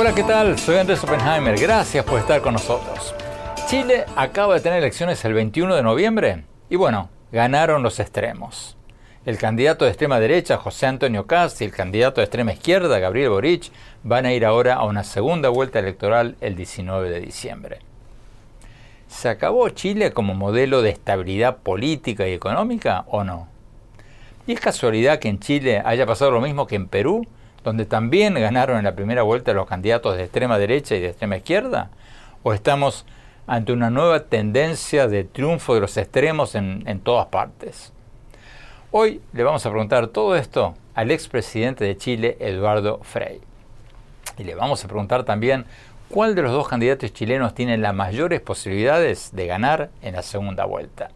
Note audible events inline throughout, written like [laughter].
Hola, ¿qué tal? Soy Andrés Oppenheimer. Gracias por estar con nosotros. Chile acaba de tener elecciones el 21 de noviembre y bueno, ganaron los extremos. El candidato de extrema derecha, José Antonio Cast, y el candidato de extrema izquierda, Gabriel Boric, van a ir ahora a una segunda vuelta electoral el 19 de diciembre. ¿Se acabó Chile como modelo de estabilidad política y económica o no? ¿Y es casualidad que en Chile haya pasado lo mismo que en Perú, donde también ganaron en la primera vuelta los candidatos de extrema derecha y de extrema izquierda? ¿O estamos ante una nueva tendencia de triunfo de los extremos en, en todas partes? Hoy le vamos a preguntar todo esto al expresidente de Chile, Eduardo Frei. Y le vamos a preguntar también cuál de los dos candidatos chilenos tiene las mayores posibilidades de ganar en la segunda vuelta.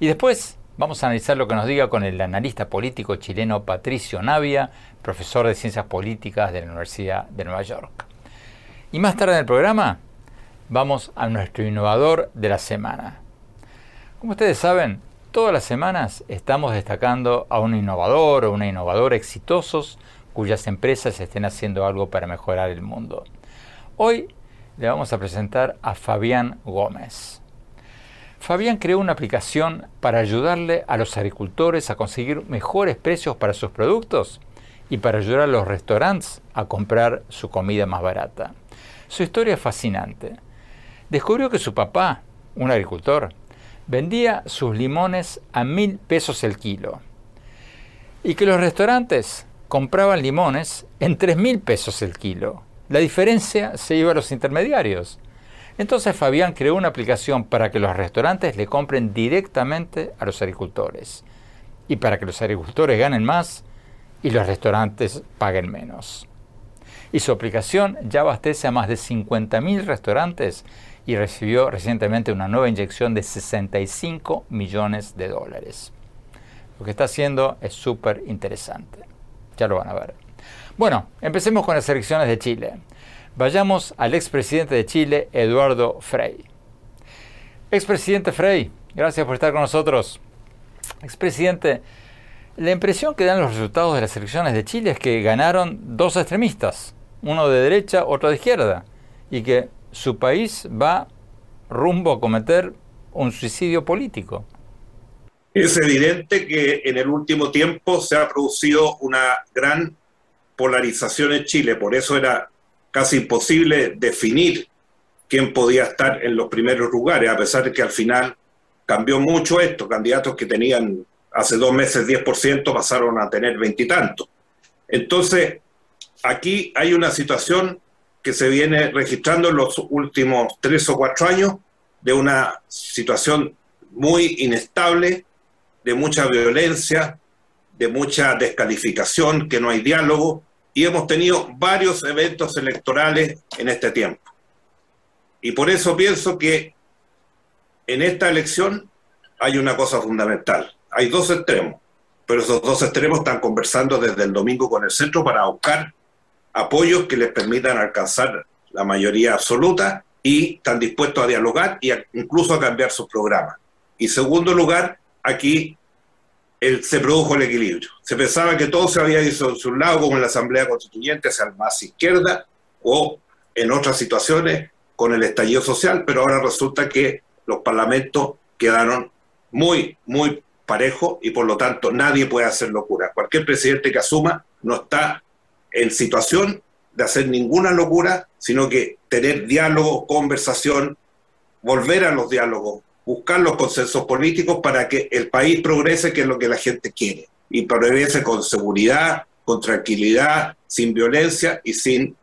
Y después vamos a analizar lo que nos diga con el analista político chileno Patricio Navia, profesor de Ciencias Políticas de la Universidad de Nueva York. Y más tarde en el programa vamos a nuestro innovador de la semana. Como ustedes saben, todas las semanas estamos destacando a un innovador o una innovadora exitosos cuyas empresas estén haciendo algo para mejorar el mundo. Hoy le vamos a presentar a Fabián Gómez. Fabián creó una aplicación para ayudarle a los agricultores a conseguir mejores precios para sus productos y para ayudar a los restaurantes a comprar su comida más barata. Su historia es fascinante. Descubrió que su papá, un agricultor, vendía sus limones a mil pesos el kilo y que los restaurantes compraban limones en tres mil pesos el kilo. La diferencia se iba a los intermediarios. Entonces Fabián creó una aplicación para que los restaurantes le compren directamente a los agricultores y para que los agricultores ganen más y los restaurantes paguen menos. Y su aplicación ya abastece a más de 50.000 restaurantes y recibió recientemente una nueva inyección de 65 millones de dólares. Lo que está haciendo es súper interesante. Ya lo van a ver. Bueno, empecemos con las elecciones de Chile. Vayamos al expresidente de Chile, Eduardo Frei. Expresidente Frei, gracias por estar con nosotros. Expresidente, la impresión que dan los resultados de las elecciones de Chile es que ganaron dos extremistas, uno de derecha, otro de izquierda, y que su país va rumbo a cometer un suicidio político. Es evidente que en el último tiempo se ha producido una gran polarización en Chile, por eso era casi imposible definir quién podía estar en los primeros lugares, a pesar de que al final cambió mucho esto, candidatos que tenían hace dos meses 10% pasaron a tener veintitantos. Entonces, aquí hay una situación que se viene registrando en los últimos tres o cuatro años de una situación muy inestable, de mucha violencia, de mucha descalificación, que no hay diálogo, y hemos tenido varios eventos electorales en este tiempo. Y por eso pienso que en esta elección hay una cosa fundamental. Hay dos extremos, pero esos dos extremos están conversando desde el domingo con el centro para buscar apoyos que les permitan alcanzar la mayoría absoluta y están dispuestos a dialogar e incluso a cambiar sus programas. Y segundo lugar, aquí se produjo el equilibrio. Se pensaba que todo se había lado, como en la Asamblea Constituyente, hacia más izquierda, o en otras situaciones con el estallido social, pero ahora resulta que los parlamentos quedaron muy, muy parejos y por lo tanto nadie puede hacer locura. Cualquier presidente que asuma no está en situación de hacer ninguna locura, sino que tener diálogo, conversación, volver a los diálogos, buscar los consensos políticos para que el país progrese, que es lo que la gente quiere, y progrese con seguridad, con tranquilidad, sin violencia y sin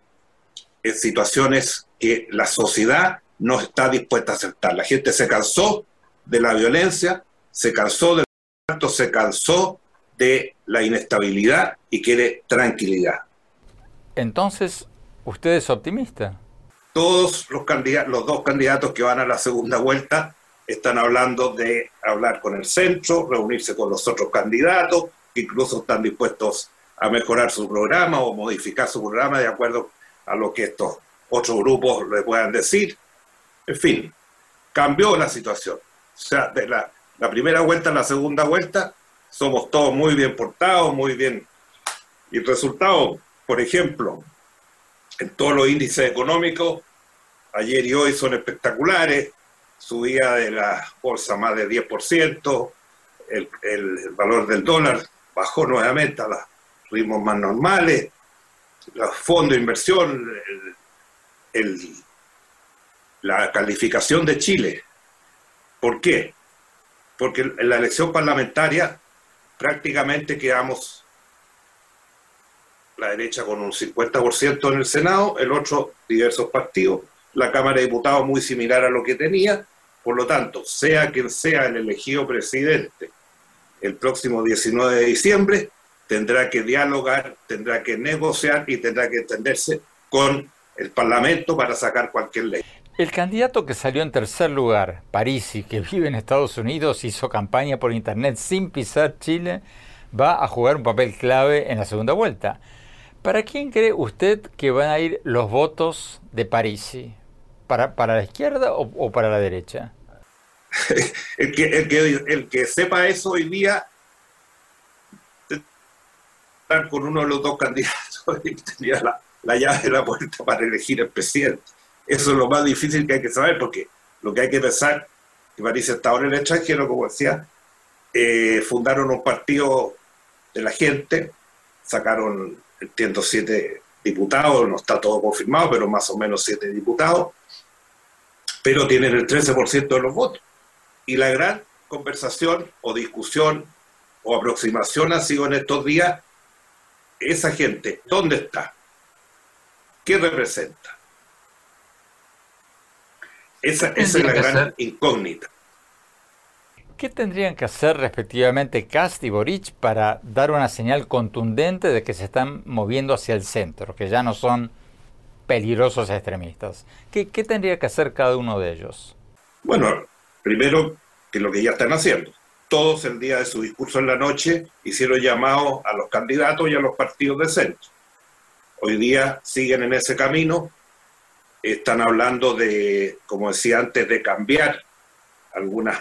eh, situaciones que la sociedad no está dispuesta a aceptar. La gente se cansó de la violencia, se cansó del se cansó de la inestabilidad y quiere tranquilidad. Entonces, ¿usted es optimista? Todos los, candidatos, los dos candidatos que van a la segunda vuelta están hablando de hablar con el centro, reunirse con los otros candidatos, incluso están dispuestos a mejorar su programa o modificar su programa de acuerdo a lo que estos otros grupos le puedan decir. En fin, cambió la situación. O sea, de la, la primera vuelta a la segunda vuelta, somos todos muy bien portados, muy bien. Y el resultado, por ejemplo, en todos los índices económicos, ayer y hoy son espectaculares, subida de la bolsa más de 10%, el, el valor del dólar bajó nuevamente a los ritmos más normales, los fondos de inversión, el, la calificación de Chile. ¿Por qué? Porque en la elección parlamentaria prácticamente quedamos la derecha con un 50% en el Senado, el otro diversos partidos, la Cámara de Diputados muy similar a lo que tenía, por lo tanto, sea quien sea el elegido presidente el próximo 19 de diciembre, tendrá que dialogar, tendrá que negociar y tendrá que entenderse con el Parlamento para sacar cualquier ley. El candidato que salió en tercer lugar, Parisi, que vive en Estados Unidos, hizo campaña por Internet sin pisar Chile, va a jugar un papel clave en la segunda vuelta. ¿Para quién cree usted que van a ir los votos de Parisi? ¿Para, para la izquierda o, para la derecha? [laughs] el, que, el, que, el que sepa eso hoy día con uno de los dos candidatos y tenía la, la llave de la puerta para elegir el presidente. Eso es lo más difícil que hay que saber, porque lo que hay que pensar, que París está ahora en el extranjero, como decía, eh, fundaron un partido de la gente, sacaron, entiendo, siete diputados, no está todo confirmado, pero más o menos siete diputados, pero tienen el 13% de los votos. Y la gran conversación o discusión o aproximación ha sido en estos días, esa gente, ¿dónde está? ¿Qué representa? Esa, es la gran incógnita. ¿Qué tendrían que hacer respectivamente Cast y Boric para dar una señal contundente de que se están moviendo hacia el centro, que ya no son peligrosos extremistas? ¿Qué, tendría que hacer cada uno de ellos? Bueno, primero que lo que ya están haciendo. Todos el día de su discurso en la noche hicieron llamado a los candidatos y a los partidos de centro. Hoy día siguen en ese camino, están hablando de, como decía antes, de cambiar algunos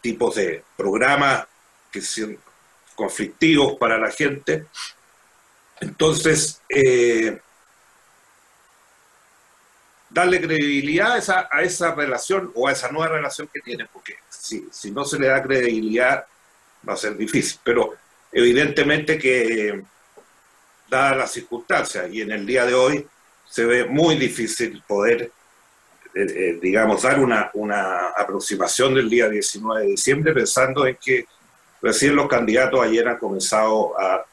tipos de programas que son conflictivos para la gente. Entonces, eh, darle credibilidad a esa, relación o a esa nueva relación que tienen, porque si, si no se le da credibilidad va a ser difícil. Pero evidentemente que, dadas las circunstancias, y en el día de hoy, se ve muy difícil poder, eh, eh, digamos, dar una, una aproximación del día 19 de diciembre pensando en que recién los candidatos ayer han comenzado a,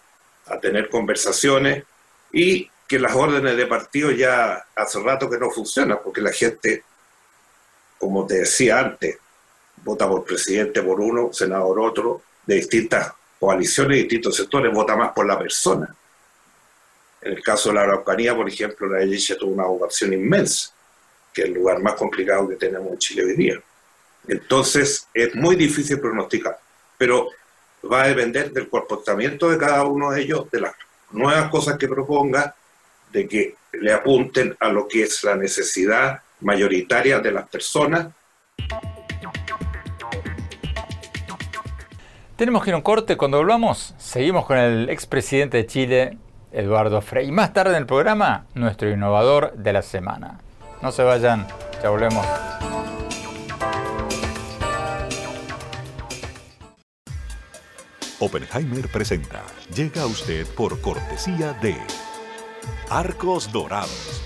a tener conversaciones y que las órdenes de partido ya hace rato que no funcionan, porque la gente, como te decía antes, vota por presidente por uno, senador otro, de distintas coaliciones, distintos sectores, vota más por la persona. En el caso de la Araucanía, por ejemplo, la iglesia tuvo una vocación inmensa, que es el lugar más complicado que tenemos en Chile hoy día. Entonces, es muy difícil pronosticar, pero va a depender del comportamiento de cada uno de ellos, de las nuevas cosas que proponga, de que le apunten a lo que es la necesidad mayoritaria de las personas. Tenemos que ir a un corte. Cuando volvamos, seguimos con el expresidente de Chile, Eduardo Frei. Y más tarde en el programa, nuestro innovador de la semana. No se vayan, ya volvemos. Oppenheimer presenta. Llega a usted por cortesía de Arcos Dorados.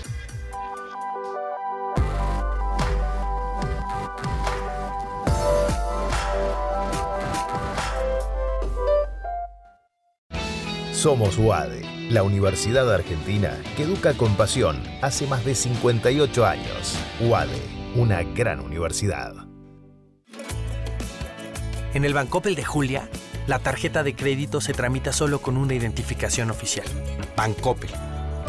Somos UADE la Universidad Argentina que educa con pasión hace más de 58 años. UADE, una gran universidad. En el Bancoppel de Julia, la tarjeta de crédito se tramita solo con una identificación oficial. Bancoppel.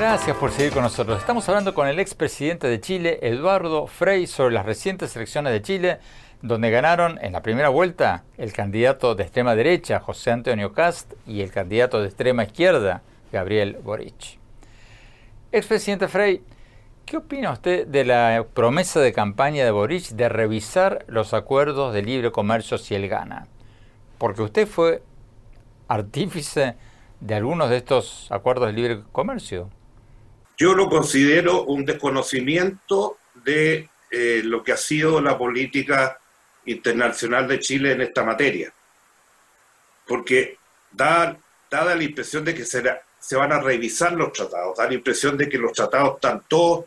Gracias por seguir con nosotros. Estamos hablando con el expresidente de Chile, Eduardo Frei, sobre las recientes elecciones de Chile, donde ganaron en la primera vuelta el candidato de extrema derecha, José Antonio Cast, y el candidato de extrema izquierda, Gabriel Boric. Expresidente Frey, ¿qué opina usted de la promesa de campaña de Boric de revisar los acuerdos de libre comercio si él gana? Porque usted fue artífice de algunos de estos acuerdos de libre comercio. Yo lo considero un desconocimiento de eh, lo que ha sido la política internacional de Chile en esta materia. Porque da, da la impresión de que se, se van a revisar los tratados, da la impresión de que los tratados están todos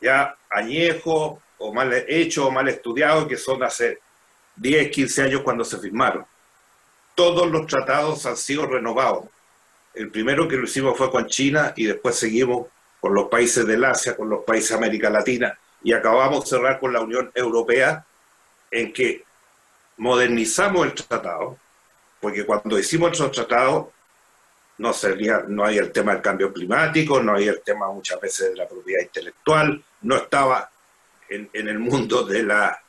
ya añejos o mal hechos o mal estudiados, que son hace 10, 15 años cuando se firmaron. Todos los tratados han sido renovados. El primero que lo hicimos fue con China y después seguimos con los países del Asia, con los países de América Latina y acabamos de cerrar con la Unión Europea en que modernizamos el tratado, porque cuando hicimos el tratado no sería, no hay el tema del cambio climático, no hay el tema muchas veces de la propiedad intelectual, no estaba en, el mundo de la,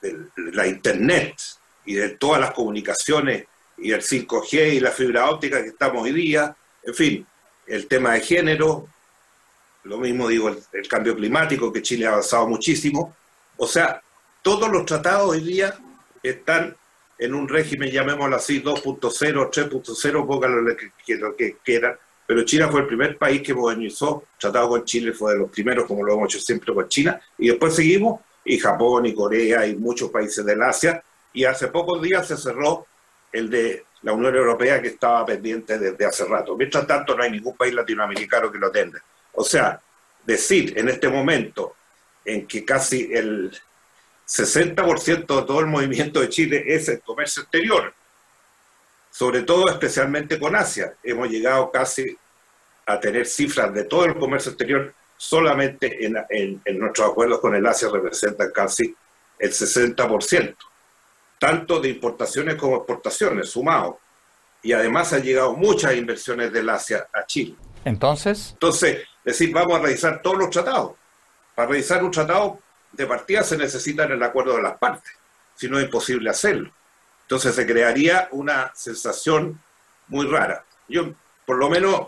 de la internet y de todas las comunicaciones y el 5G y la fibra óptica que estamos hoy día, en fin, el tema de género, lo mismo digo, el, cambio climático, que Chile ha avanzado muchísimo. O sea, todos los tratados hoy día están en un régimen, llamémoslo así, 2.0, 3.0, póngalo lo que, que quieran, pero China fue el primer país que modernizó, tratado con Chile fue de los primeros, como lo hemos hecho siempre con China, y después seguimos, y Japón, y Corea, y muchos países del Asia, y hace pocos días se cerró el de la Unión Europea que estaba pendiente desde hace rato. Mientras tanto, no hay ningún país latinoamericano que lo tenga. O sea, decir en este momento en que casi el 60% de todo el movimiento de Chile es el comercio exterior, sobre todo especialmente con Asia. Hemos llegado casi a tener cifras de todo el comercio exterior, solamente en, en nuestros acuerdos con el Asia representan casi el 60% tanto de importaciones como exportaciones, sumados. Y además han llegado muchas inversiones del Asia a Chile. Entonces. Entonces, decir, vamos a revisar todos los tratados. Para revisar un tratado de partida se necesita el acuerdo de las partes, si no es imposible hacerlo. Entonces se crearía una sensación muy rara. Yo, por lo menos,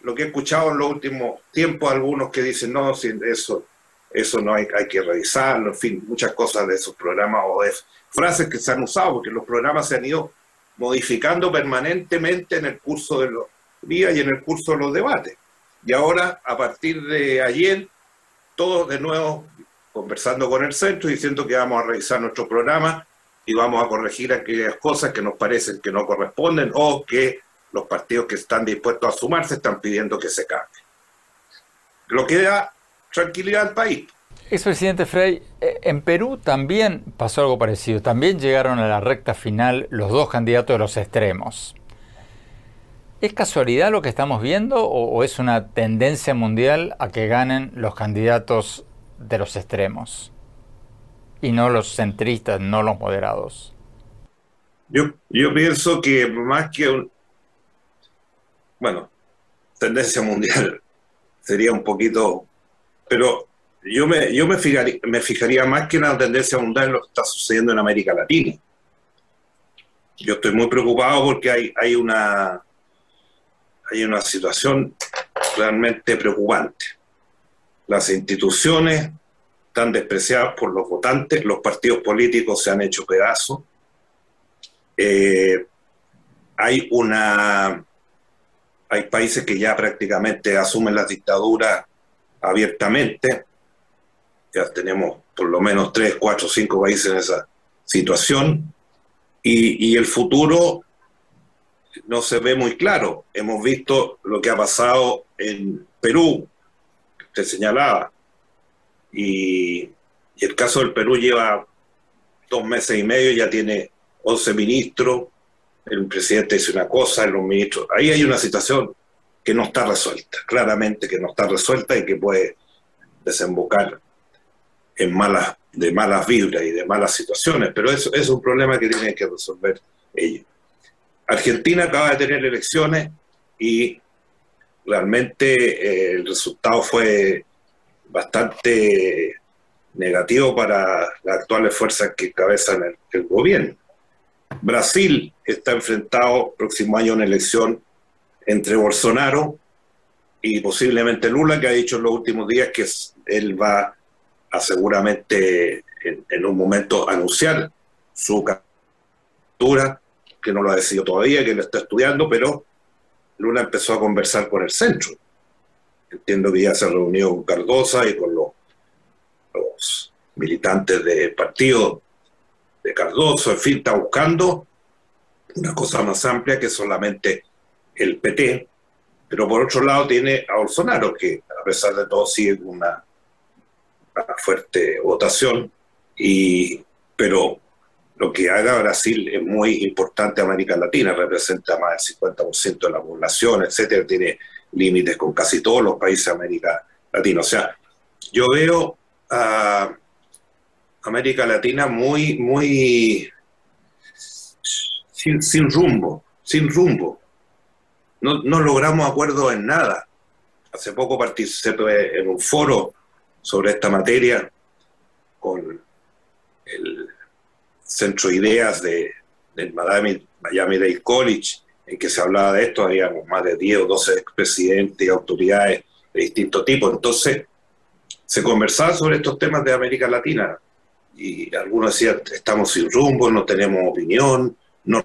lo que he escuchado en los últimos tiempos, algunos que dicen, no, si eso, eso no hay, que revisarlo, en fin, muchas cosas de esos programas o de frases que se han usado, porque los programas se han ido modificando permanentemente en el curso de los días y en el curso de los debates. Y ahora, a partir de ayer, todos de nuevo conversando con el centro, diciendo que vamos a revisar nuestro programa y vamos a corregir aquellas cosas que nos parecen que no corresponden o que los partidos que están dispuestos a sumarse están pidiendo que se cambie. Lo que da tranquilidad al país. Expresidente Frey, eh, en Perú también pasó algo parecido. También llegaron a la recta final los dos candidatos de los extremos. ¿Es casualidad lo que estamos viendo o, es una tendencia mundial a que ganen los candidatos de los extremos y no los centristas, no los moderados? Yo, yo pienso que más que un... Bueno, tendencia mundial [laughs] sería un poquito... Pero yo me, yo me, fijaría, más que en la tendencia mundial en lo que está sucediendo en América Latina. Yo estoy muy preocupado porque hay, hay, una, hay una situación realmente preocupante. Las instituciones están despreciadas por los votantes, los partidos políticos se han hecho pedazos. Eh, hay una hay países que ya prácticamente asumen la dictadura abiertamente. Ya tenemos por lo menos tres, cuatro, cinco países en esa situación. Y, el futuro no se ve muy claro. Hemos visto lo que ha pasado en Perú, que usted señalaba. Y, y el caso del Perú lleva dos meses y medio, ya tiene 11 ministros, el presidente dice una cosa, los ministros. Ahí hay una situación que no está resuelta, claramente que no está resuelta y que puede desembocar en malas, de malas vibras y de malas situaciones, pero eso, es un problema que tiene que resolver ellos. Argentina acaba de tener elecciones y realmente eh, el resultado fue bastante negativo para las actuales fuerzas que cabezan el, el gobierno. Brasil está enfrentado próximo año a una elección entre Bolsonaro y posiblemente Lula, que ha dicho en los últimos días que él va a seguramente en, un momento anunciar su candidatura, que no lo ha decidido todavía, que lo está estudiando, pero Lula empezó a conversar con el centro. Entiendo que ya se reunió con Cardosa y con los, los militantes del partido de Cardoso, en fin, está buscando una cosa más amplia que solamente el PT, pero por otro lado tiene a Bolsonaro, que a pesar de todo sigue con una, fuerte votación, y, pero lo que haga Brasil es muy importante América Latina, representa más del 50% de la población, etcétera, tiene límites con casi todos los países de América Latina. O sea, yo veo a América Latina muy, muy sin, sin rumbo, sin rumbo. No, no logramos acuerdo en nada. Hace poco participé en un foro sobre esta materia con el Centro Ideas de, del Miami, Miami Dade College, en que se hablaba de esto, habíamos más de 10 o 12 expresidentes y autoridades de distintos tipos. Entonces, se conversaba sobre estos temas de América Latina y algunos decían, estamos sin rumbo, no tenemos opinión, no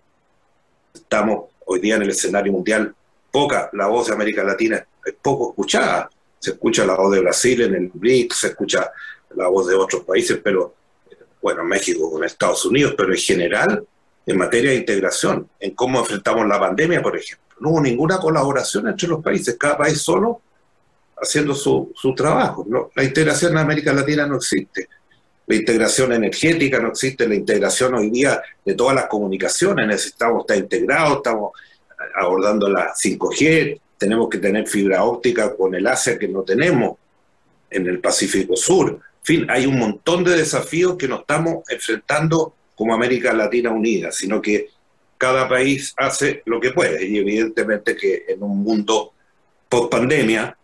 estamos hoy día en el escenario mundial, poca, la voz de América Latina es poco escuchada, se escucha la voz de Brasil en el BRICS, se escucha la voz de otros países, pero bueno, México con Estados Unidos, pero en general, en materia de integración, en cómo enfrentamos la pandemia, por ejemplo, no hubo ninguna colaboración entre los países, cada país solo haciendo su, su trabajo. ¿no? La integración en América Latina no existe la integración energética, no existe la integración hoy día de todas las comunicaciones, necesitamos estar integrados, estamos abordando la 5G, tenemos que tener fibra óptica con el Asia que no tenemos en el Pacífico Sur. En fin, hay un montón de desafíos que nos estamos enfrentando como América Latina unida, sino que cada país hace lo que puede y evidentemente que en un mundo post pandemia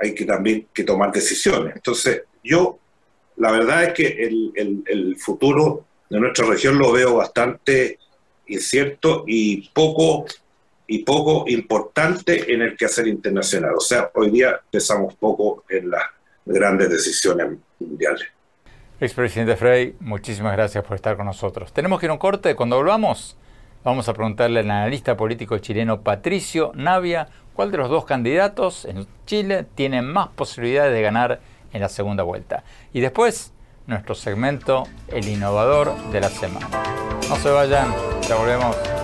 hay que también que tomar decisiones. Entonces, yo la verdad es que el, futuro de nuestra región lo veo bastante incierto y poco y poco importante en el quehacer internacional. O sea, hoy día pensamos poco en las grandes decisiones mundiales. Expresidente Frey, muchísimas gracias por estar con nosotros. Tenemos que ir a un corte. Cuando volvamos, vamos a preguntarle al analista político chileno Patricio Navia cuál de los dos candidatos en Chile tiene más posibilidades de ganar en la segunda vuelta. Y después, nuestro segmento El Innovador de la Semana. No se vayan, ya volvemos.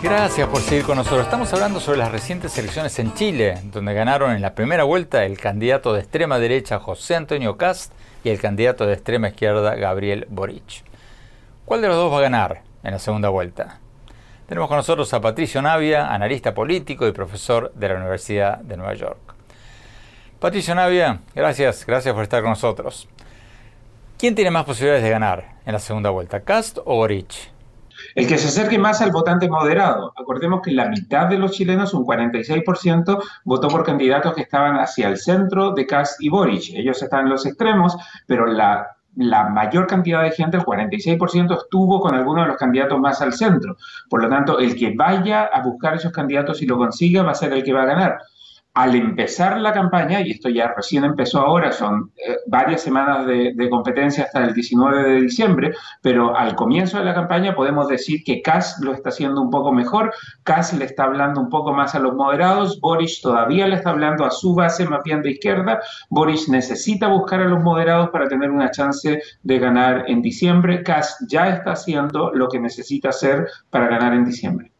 Gracias por seguir con nosotros. Estamos hablando sobre las recientes elecciones en Chile, donde ganaron en la primera vuelta el candidato de extrema derecha José Antonio Cast y el candidato de extrema izquierda Gabriel Boric. ¿Cuál de los dos va a ganar en la segunda vuelta? Tenemos con nosotros a Patricio Navia, analista político y profesor de la Universidad de Nueva York. Patricio Navia, gracias, gracias por estar con nosotros. ¿Quién tiene más posibilidades de ganar en la segunda vuelta, Cast o Boric? El que se acerque más al votante moderado. Acordemos que la mitad de los chilenos, un 46%, votó por candidatos que estaban hacia el centro de Cast y Boric. Ellos están en los extremos, pero la la mayor cantidad de gente, el 46%, estuvo con alguno de los candidatos más al centro. Por lo tanto, el que vaya a buscar esos candidatos y lo consiga va a ser el que va a ganar. Al empezar la campaña, y esto ya recién empezó ahora, son eh, varias semanas de, competencia hasta el 19 de diciembre, pero al comienzo de la campaña podemos decir que Kass lo está haciendo un poco mejor, Kass le está hablando un poco más a los moderados, Boris todavía le está hablando a su base más bien de izquierda, Boris necesita buscar a los moderados para tener una chance de ganar en diciembre, Kass ya está haciendo lo que necesita hacer para ganar en diciembre.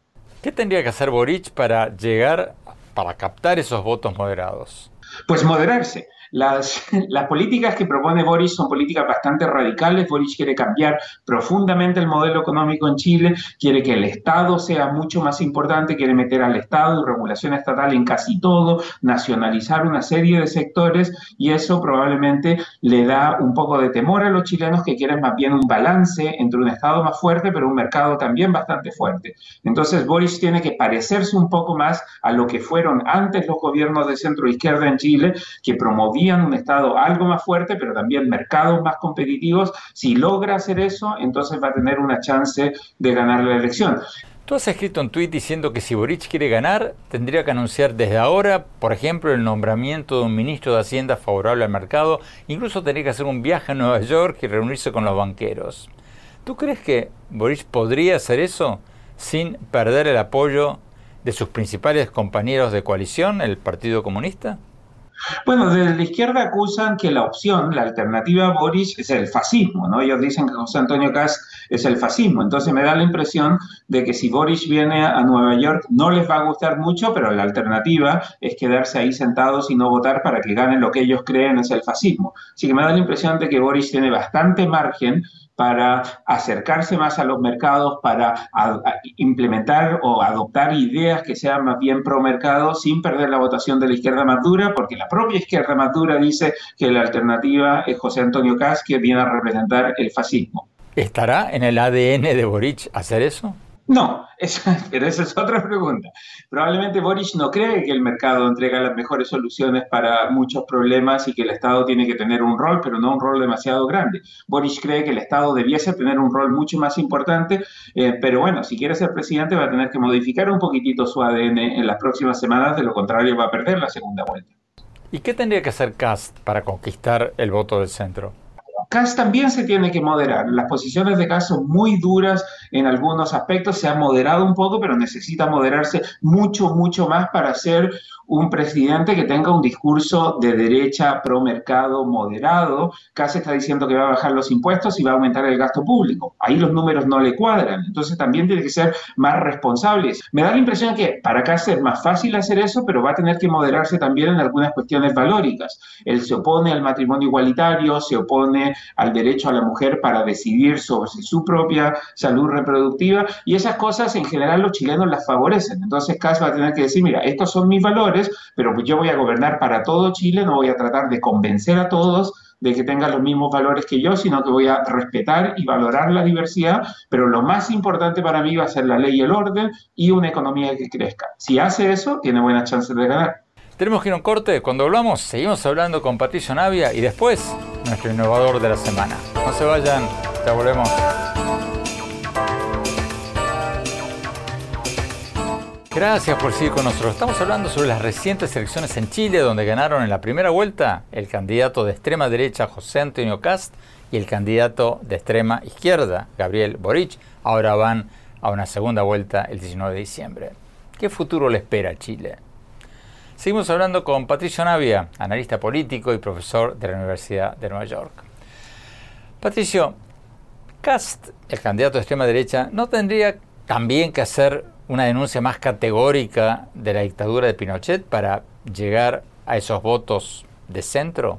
¿Qué tendría que hacer Boric para llegar, para captar esos votos moderados? Pues moderarse. Las, [laughs] las, políticas que propone Boris son políticas bastante radicales. Boris quiere cambiar profundamente el modelo económico en Chile, quiere que el Estado sea mucho más importante, quiere meter al Estado y regulación estatal en casi todo, nacionalizar una serie de sectores y eso probablemente le da un poco de temor a los chilenos que quieren más bien un balance entre un Estado más fuerte, pero un mercado también bastante fuerte. Entonces Boris tiene que parecerse un poco más a lo que fueron antes los gobiernos de centro izquierda en Chile, que promovían un Estado algo más fuerte, pero también mercados más competitivos. Si logra hacer eso, entonces va a tener una chance de ganar la elección. Tú has escrito un tuit diciendo que si Boric quiere ganar, tendría que anunciar desde ahora, por ejemplo, el nombramiento de un ministro de Hacienda favorable al mercado, incluso tendría que hacer un viaje a Nueva York y reunirse con los banqueros. ¿Tú crees que Boric podría hacer eso sin perder el apoyo de sus principales compañeros de coalición, el Partido Comunista? Bueno, desde la izquierda acusan que la opción, la alternativa a Boris es el fascismo, ¿no? Ellos dicen que José Antonio Kass es el fascismo. Entonces me da la impresión de que si Boris viene a Nueva York no les va a gustar mucho, pero la alternativa es quedarse ahí sentados y no votar para que ganen lo que ellos creen es el fascismo. Así que me da la impresión de que Boris tiene bastante margen para acercarse más a los mercados, para implementar o adoptar ideas que sean más bien pro mercado sin perder la votación de la izquierda más dura, porque la propia izquierda más dura dice que la alternativa es José Antonio Caz, que viene a representar el fascismo. ¿Estará en el ADN de Boric hacer eso? No, [laughs] pero esa es otra pregunta. Probablemente Boris no cree que el mercado entrega las mejores soluciones para muchos problemas y que el Estado tiene que tener un rol, pero no un rol demasiado grande. Boris cree que el Estado debiese tener un rol mucho más importante, eh, pero bueno, si quiere ser presidente va a tener que modificar un poquitito su ADN en las próximas semanas, de lo contrario va a perder la segunda vuelta. ¿Y qué tendría que hacer Cast para conquistar el voto del centro? Kass también se tiene que moderar. Las posiciones de Kass son muy duras en algunos aspectos, se ha moderado un poco, pero necesita moderarse mucho, mucho más para ser un presidente que tenga un discurso de derecha pro mercado moderado. Kass está diciendo que va a bajar los impuestos y va a aumentar el gasto público. Ahí los números no le cuadran. Entonces también tiene que ser más responsable. Me da la impresión que para Kass es más fácil hacer eso, pero va a tener que moderarse también en algunas cuestiones valóricas. Él se opone al matrimonio igualitario, se opone al derecho a la mujer para decidir sobre su propia salud reproductiva y esas cosas en general los chilenos las favorecen. Entonces Kass va a tener que decir, mira, estos son mis valores, pero pues yo voy a gobernar para todo Chile, no voy a tratar de convencer a todos de que tengan los mismos valores que yo, sino que voy a respetar y valorar la diversidad, pero lo más importante para mí va a ser la ley y el orden y una economía que crezca. Si hace eso, tiene buenas chances de ganar. Tenemos que ir a un corte. Cuando hablamos, seguimos hablando con Patricio Navia y después nuestro innovador de la semana. No se vayan, ya volvemos. Gracias por seguir con nosotros. Estamos hablando sobre las recientes elecciones en Chile, donde ganaron en la primera vuelta el candidato de extrema derecha José Antonio Cast y el candidato de extrema izquierda Gabriel Boric. Ahora van a una segunda vuelta el 19 de diciembre. ¿Qué futuro le espera a Chile? Seguimos hablando con Patricio Navia, analista político y profesor de la Universidad de Nueva York. Patricio, Cast, el candidato de extrema derecha, ¿no tendría también que hacer una denuncia más categórica de la dictadura de Pinochet para llegar a esos votos de centro?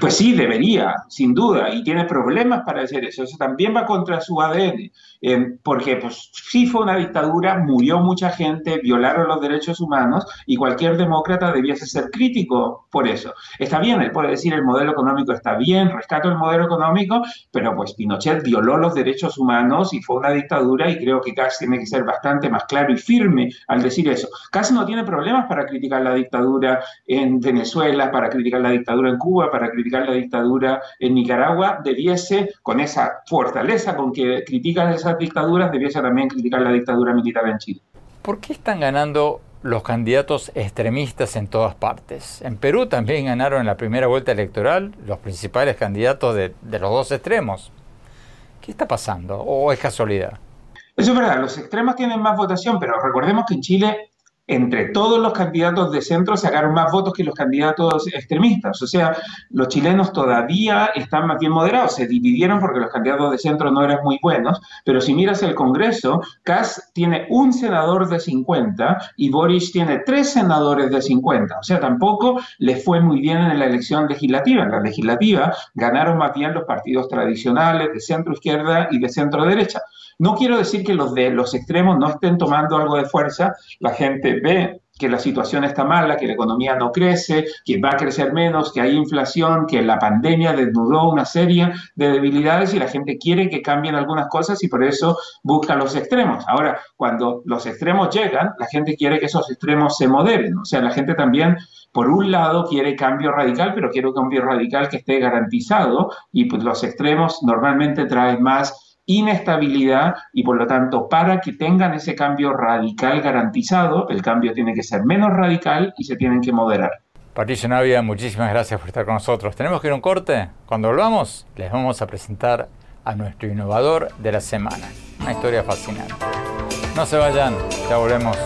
Pues sí, debería, sin duda, y tiene problemas para hacer eso. Eso también va contra su ADN, eh, porque pues sí fue una dictadura, murió mucha gente, violaron los derechos humanos y cualquier demócrata debiese ser crítico por eso. Está bien, él puede decir el modelo económico está bien, rescato el modelo económico, pero pues Pinochet violó los derechos humanos y fue una dictadura y creo que Kass tiene que ser bastante más claro y firme al decir eso. Kass no tiene problemas para criticar la dictadura en Venezuela, para criticar la dictadura en Cuba, para criticar la dictadura en Nicaragua, debiese, con esa fortaleza con que critican esas dictaduras, debiese también criticar la dictadura militar en Chile. ¿Por qué están ganando los candidatos extremistas en todas partes. En Perú también ganaron en la primera vuelta electoral los principales candidatos de, de los dos extremos. ¿Qué está pasando? ¿O es casualidad? Eso es verdad, los extremos tienen más votación, pero recordemos que en Chile entre todos los candidatos de centro sacaron más votos que los candidatos extremistas. O sea, los chilenos todavía están más bien moderados. Se dividieron porque los candidatos de centro no eran muy buenos. Pero si miras el Congreso, Kass tiene un senador de 50 y Boris tiene tres senadores de 50. O sea, tampoco le fue muy bien en la elección legislativa. En la legislativa ganaron más bien los partidos tradicionales de centro izquierda y de centro derecha. No quiero decir que los de los extremos no estén tomando algo de fuerza. La gente ve que la situación está mala, que la economía no crece, que va a crecer menos, que hay inflación, que la pandemia desnudó una serie de debilidades y la gente quiere que cambien algunas cosas y por eso busca los extremos. Ahora, cuando los extremos llegan, la gente quiere que esos extremos se moderen. O sea, la gente también, por un lado, quiere cambio radical, pero quiere un cambio radical que esté garantizado y pues los extremos normalmente traen más inestabilidad y por lo tanto para que tengan ese cambio radical garantizado, el cambio tiene que ser menos radical y se tienen que moderar. Patricio Navia, muchísimas gracias por estar con nosotros. Tenemos que ir a un corte. Cuando volvamos, les vamos a presentar a nuestro innovador de la semana. Una historia fascinante. No se vayan, ya volvemos.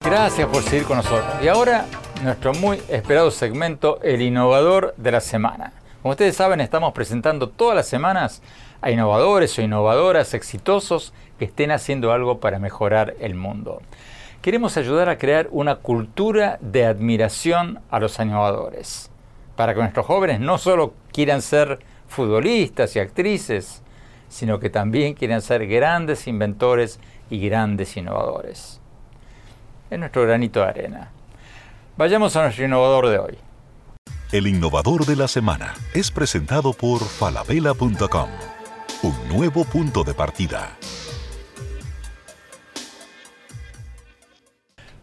Gracias por seguir con nosotros. Y ahora nuestro muy esperado segmento El Innovador de la Semana. Como ustedes saben, estamos presentando todas las semanas a innovadores o innovadoras exitosos que estén haciendo algo para mejorar el mundo. Queremos ayudar a crear una cultura de admiración a los innovadores, para que nuestros jóvenes no solo quieran ser futbolistas y actrices, sino que también quieran ser grandes inventores y grandes innovadores. Es nuestro granito de arena. Vayamos a nuestro innovador de hoy. El innovador de la semana es presentado por falabella.com, un nuevo punto de partida.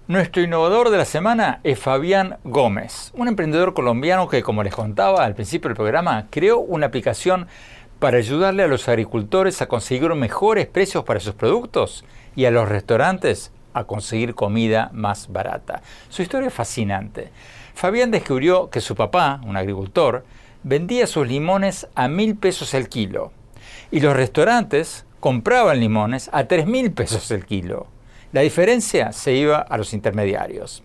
Nuestro innovador de la semana es Fabián Gómez, un emprendedor colombiano que, como les contaba al principio del programa, creó una aplicación para ayudarle a los agricultores a conseguir mejores precios para sus productos y a los restaurantes a conseguir comida más barata. Su historia es fascinante. Fabián descubrió que su papá, un agricultor, vendía sus limones a mil pesos el kilo y los restaurantes compraban limones a tres mil pesos el kilo. La diferencia se iba a los intermediarios.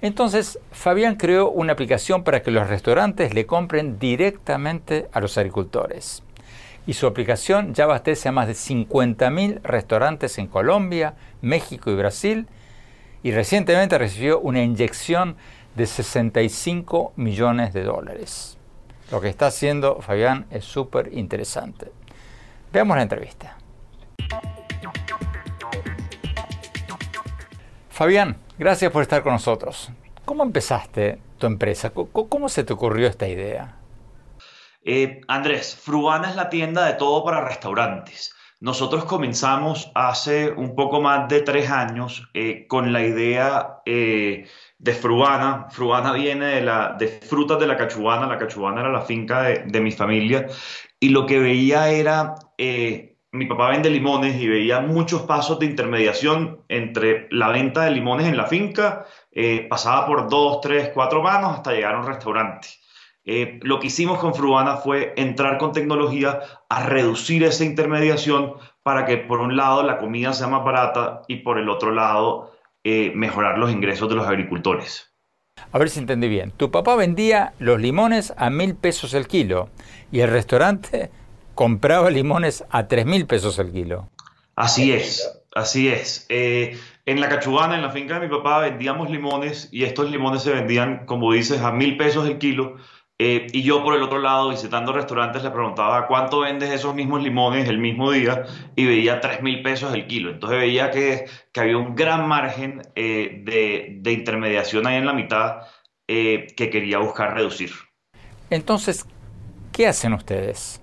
Entonces, Fabián creó una aplicación para que los restaurantes le compren directamente a los agricultores y su aplicación ya abastece a más de 50.000 restaurantes en Colombia, México y Brasil y recientemente recibió una inyección de 65 millones de dólares. Lo que está haciendo Fabián es súper interesante. Veamos la entrevista. Fabián, gracias por estar con nosotros. ¿Cómo empezaste tu empresa? ¿Cómo se te ocurrió esta idea? Eh, Andrés, Fruana es la tienda de todo para restaurantes. Nosotros comenzamos hace un poco más de tres años eh, con la idea eh, de Fruana. Fruana viene de, la, de frutas de la Cachubana. La Cachubana era la finca de, de mi familia. Y lo que veía era, mi papá vende limones y veía muchos pasos de intermediación entre la venta de limones en la finca, pasaba por dos, tres, cuatro manos hasta llegar a un restaurante. Eh, lo que hicimos con Fruana fue entrar con tecnología a reducir esa intermediación para que por un lado la comida sea más barata y por el otro lado eh, mejorar los ingresos de los agricultores. A ver si entendí bien. Tu papá vendía los limones a mil pesos el kilo y el restaurante [laughs] compraba limones a tres mil pesos el kilo. Así es, así es. Eh, en la Cachubana, en la finca de mi papá, vendíamos limones y estos limones se vendían, como dices, a mil pesos el kilo eh, y yo por el otro lado, visitando restaurantes, le preguntaba cuánto vendes esos mismos limones el mismo día y veía 3 mil pesos el kilo. Entonces veía que, que había un gran margen eh, de, de, intermediación ahí en la mitad eh, que quería buscar reducir. Entonces, ¿qué hacen ustedes?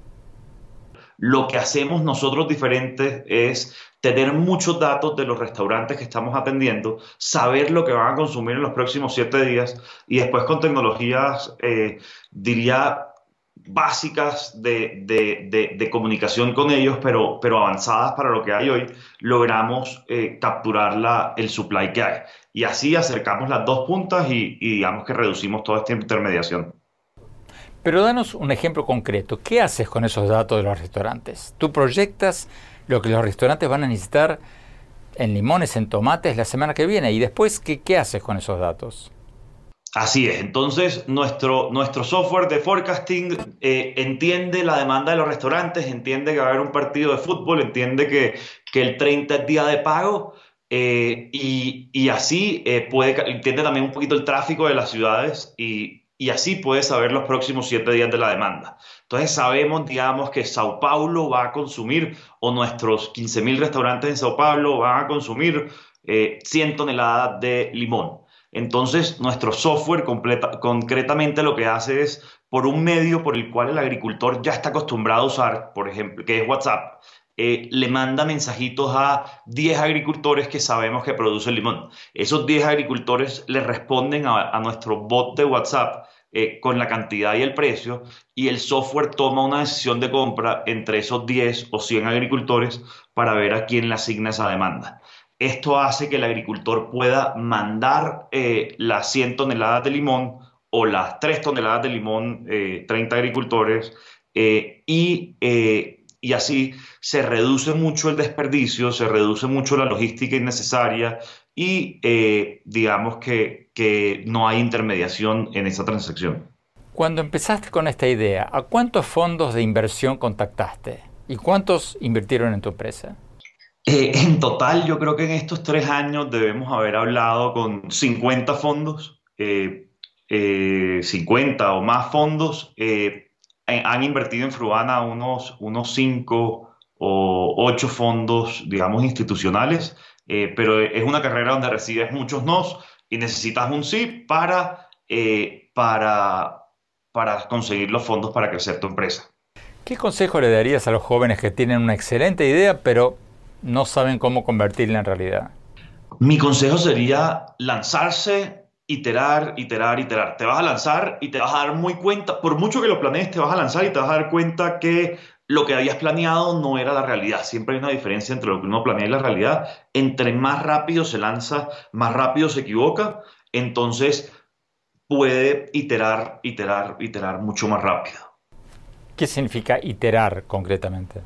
Lo que hacemos nosotros diferentes es tener muchos datos de los restaurantes que estamos atendiendo, saber lo que van a consumir en los próximos siete días y después con tecnologías, eh, diría, básicas de, comunicación con ellos, pero, pero avanzadas para lo que hay hoy, logramos eh, capturar la, el supply que hay. Y así acercamos las dos puntas y, y digamos que reducimos toda esta intermediación. Pero danos un ejemplo concreto. ¿Qué haces con esos datos de los restaurantes? ¿Tú proyectas lo que los restaurantes van a necesitar en limones, en tomates la semana que viene? ¿Y después qué, qué haces con esos datos? Así es, entonces nuestro, nuestro software de forecasting eh, entiende la demanda de los restaurantes, entiende que va a haber un partido de fútbol, entiende que, el 30 es día de pago eh, y, y, así eh, puede, entiende también un poquito el tráfico de las ciudades y, y así puede saber los próximos siete días de la demanda. Entonces sabemos, digamos, que Sao Paulo va a consumir o nuestros 15.000 restaurantes en Sao Paulo van a consumir 100 toneladas de limón. Entonces, nuestro software concretamente lo que hace es, por un medio por el cual el agricultor ya está acostumbrado a usar, por ejemplo, que es WhatsApp, eh, le manda mensajitos a 10 agricultores que sabemos que producen limón. Esos 10 agricultores le responden a, nuestro bot de WhatsApp eh, con la cantidad y el precio y el software toma una decisión de compra entre esos 10 o 100 agricultores para ver a quién le asigna esa demanda. Esto hace que el agricultor pueda mandar eh, las 100 toneladas de limón o las 3 toneladas de limón, 30 eh, agricultores, y, y, así se reduce mucho el desperdicio, se reduce mucho la logística innecesaria y digamos que, que no hay intermediación en esa transacción. Cuando empezaste con esta idea, ¿a cuántos fondos de inversión contactaste? ¿Y cuántos invirtieron en tu empresa? Eh, en total, yo creo que en estos tres años debemos haber hablado con 50 fondos, 50 eh, eh, o más fondos. Han invertido en Fruana unos, unos 5 o 8 fondos, digamos, institucionales, pero es una carrera donde recibes muchos nos y necesitas un sí para, para, para conseguir los fondos para crecer tu empresa. ¿Qué consejo le darías a los jóvenes que tienen una excelente idea, pero no saben cómo convertirla en realidad? Mi consejo sería lanzarse, iterar, iterar, iterar. Te vas a lanzar y te vas a dar muy cuenta, por mucho que lo planees, te vas a lanzar y te vas a dar cuenta que lo que habías planeado no era la realidad. Siempre hay una diferencia entre lo que uno planea y la realidad. Entre más rápido se lanza, más rápido se equivoca. Entonces puede iterar, iterar, iterar mucho más rápido. ¿Qué significa iterar concretamente?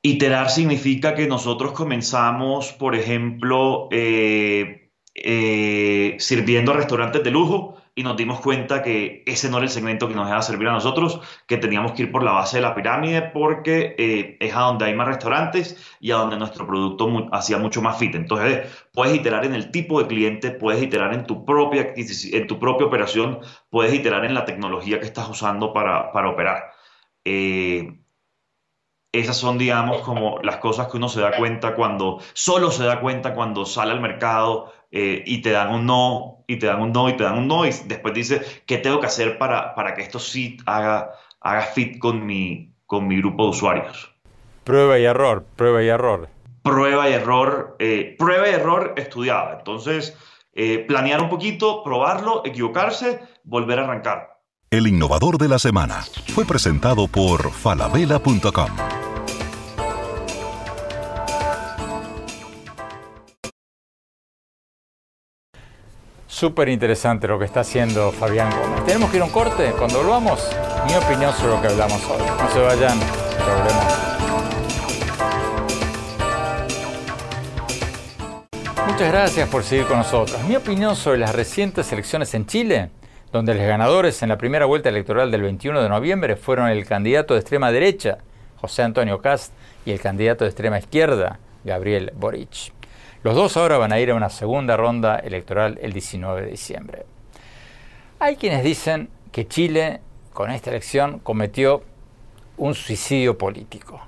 Iterar significa que nosotros comenzamos, por ejemplo, eh, eh, sirviendo restaurantes de lujo y nos dimos cuenta que ese no era el segmento que nos iba a servir a nosotros, que teníamos que ir por la base de la pirámide porque eh, es a donde hay más restaurantes y a donde nuestro producto hacía mucho más fit. Entonces, puedes iterar en el tipo de cliente, puedes iterar en tu propia, en tu propia operación, puedes iterar en la tecnología que estás usando para, para operar esas son, digamos, como las cosas que uno se da cuenta cuando, solo se da cuenta cuando sale al mercado eh, y te dan un no, y te dan un no, y te dan un no, y después dice, ¿qué tengo que hacer para, para que esto sí haga, haga fit con mi, con mi grupo de usuarios? Prueba y error, prueba y error. Prueba y error, eh, prueba y error estudiada. Entonces, eh, planear un poquito, probarlo, equivocarse, volver a arrancar. El innovador de la semana fue presentado por falabella.com. Súper interesante lo que está haciendo Fabián Gómez. Tenemos que ir a un corte. Cuando volvamos, mi opinión sobre lo que hablamos hoy. No se vayan, volvemos. Muchas gracias por seguir con nosotros. Mi opinión sobre las recientes elecciones en Chile, donde los ganadores en la primera vuelta electoral del 21 de noviembre fueron el candidato de extrema derecha, José Antonio Cast, y el candidato de extrema izquierda, Gabriel Boric. Los dos ahora van a ir a una segunda ronda electoral el 19 de diciembre. Hay quienes dicen que Chile con esta elección cometió un suicidio político,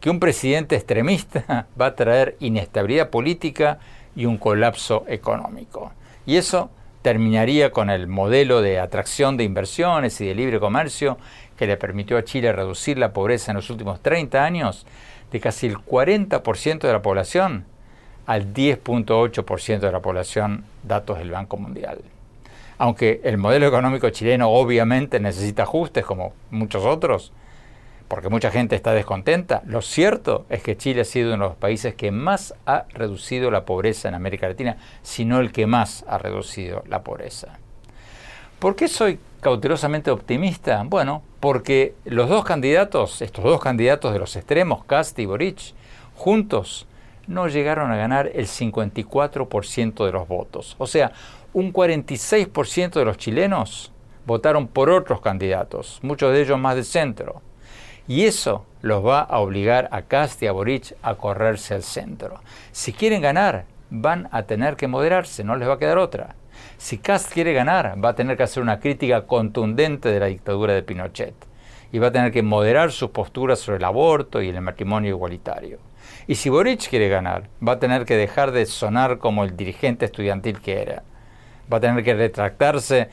que un presidente extremista [laughs] va a traer inestabilidad política y un colapso económico. Y eso terminaría con el modelo de atracción de inversiones y de libre comercio que le permitió a Chile reducir la pobreza en los últimos 30 años de casi el 40% de la población al 10.8% de la población, datos del Banco Mundial. Aunque el modelo económico chileno obviamente necesita ajustes como muchos otros, porque mucha gente está descontenta, lo cierto es que Chile ha sido uno de los países que más ha reducido la pobreza en América Latina, sino el que más ha reducido la pobreza. ¿Por qué soy cautelosamente optimista? Bueno, porque los dos candidatos, estos dos candidatos de los extremos, Cast y Boric, juntos no llegaron a ganar el 54% de los votos. O sea, un 46% de los chilenos votaron por otros candidatos, muchos de ellos más de centro. Y eso los va a obligar a Cast y a Boric a correrse al centro. Si quieren ganar, van a tener que moderarse, no les va a quedar otra. Si Cast quiere ganar, va a tener que hacer una crítica contundente de la dictadura de Pinochet y va a tener que moderar sus posturas sobre el aborto y el matrimonio igualitario. Y si Boric quiere ganar, va a tener que dejar de sonar como el dirigente estudiantil que era. Va a tener que retractarse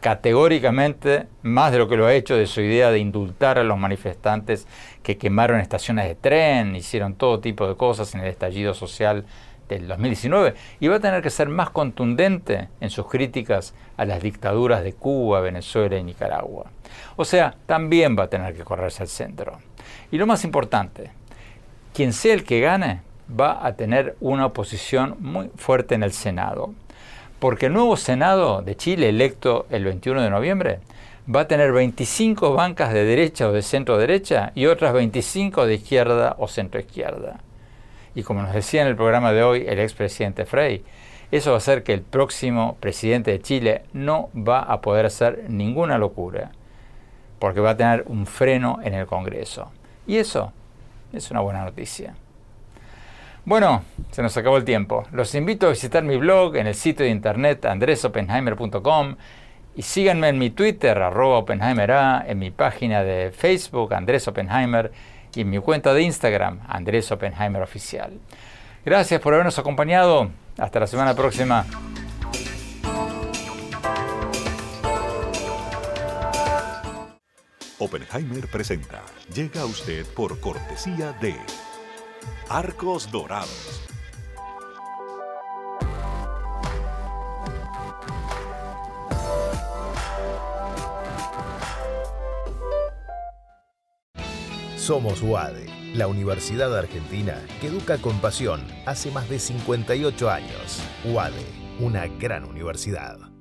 categóricamente, más de lo que lo ha hecho, de su idea de indultar a los manifestantes que quemaron estaciones de tren, hicieron todo tipo de cosas en el estallido social del 2019 y va a tener que ser más contundente en sus críticas a las dictaduras de Cuba, Venezuela y Nicaragua. O sea, también va a tener que correrse al centro. Y lo más importante, quien sea el que gane va a tener una oposición muy fuerte en el Senado, porque el nuevo Senado de Chile, electo el 21 de noviembre, va a tener 25 bancas de derecha o de centro derecha y otras 25 de izquierda o centro izquierda. Y como nos decía en el programa de hoy el expresidente Frey, eso va a hacer que el próximo presidente de Chile no va a poder hacer ninguna locura, porque va a tener un freno en el Congreso. Y eso es una buena noticia. Bueno, se nos acabó el tiempo. Los invito a visitar mi blog en el sitio de internet andresopenheimer.com y síganme en mi Twitter, arroba Oppenheimer en mi página de Facebook, Andrés Oppenheimer, y en mi cuenta de Instagram, Andrés Oppenheimer Oficial. Gracias por habernos acompañado. Hasta la semana próxima. Oppenheimer presenta. Llega a usted por cortesía de Arcos Dorados. Somos UADE, la Universidad Argentina que educa con pasión hace más de 58 años. UADE, una gran universidad.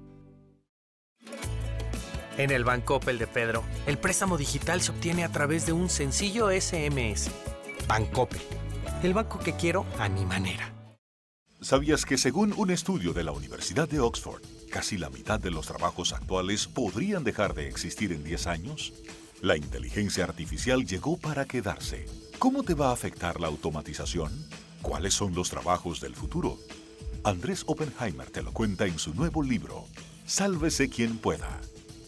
En el Banco Opel de Pedro, el préstamo digital se obtiene a través de un sencillo SMS. Bancopel, el banco que quiero a mi manera. ¿Sabías que según un estudio de la Universidad de Oxford, casi la mitad de los trabajos actuales podrían dejar de existir en 10 años? La inteligencia artificial llegó para quedarse. ¿Cómo te va a afectar la automatización? ¿Cuáles son los trabajos del futuro? Andrés Oppenheimer te lo cuenta en su nuevo libro, Sálvese quien pueda.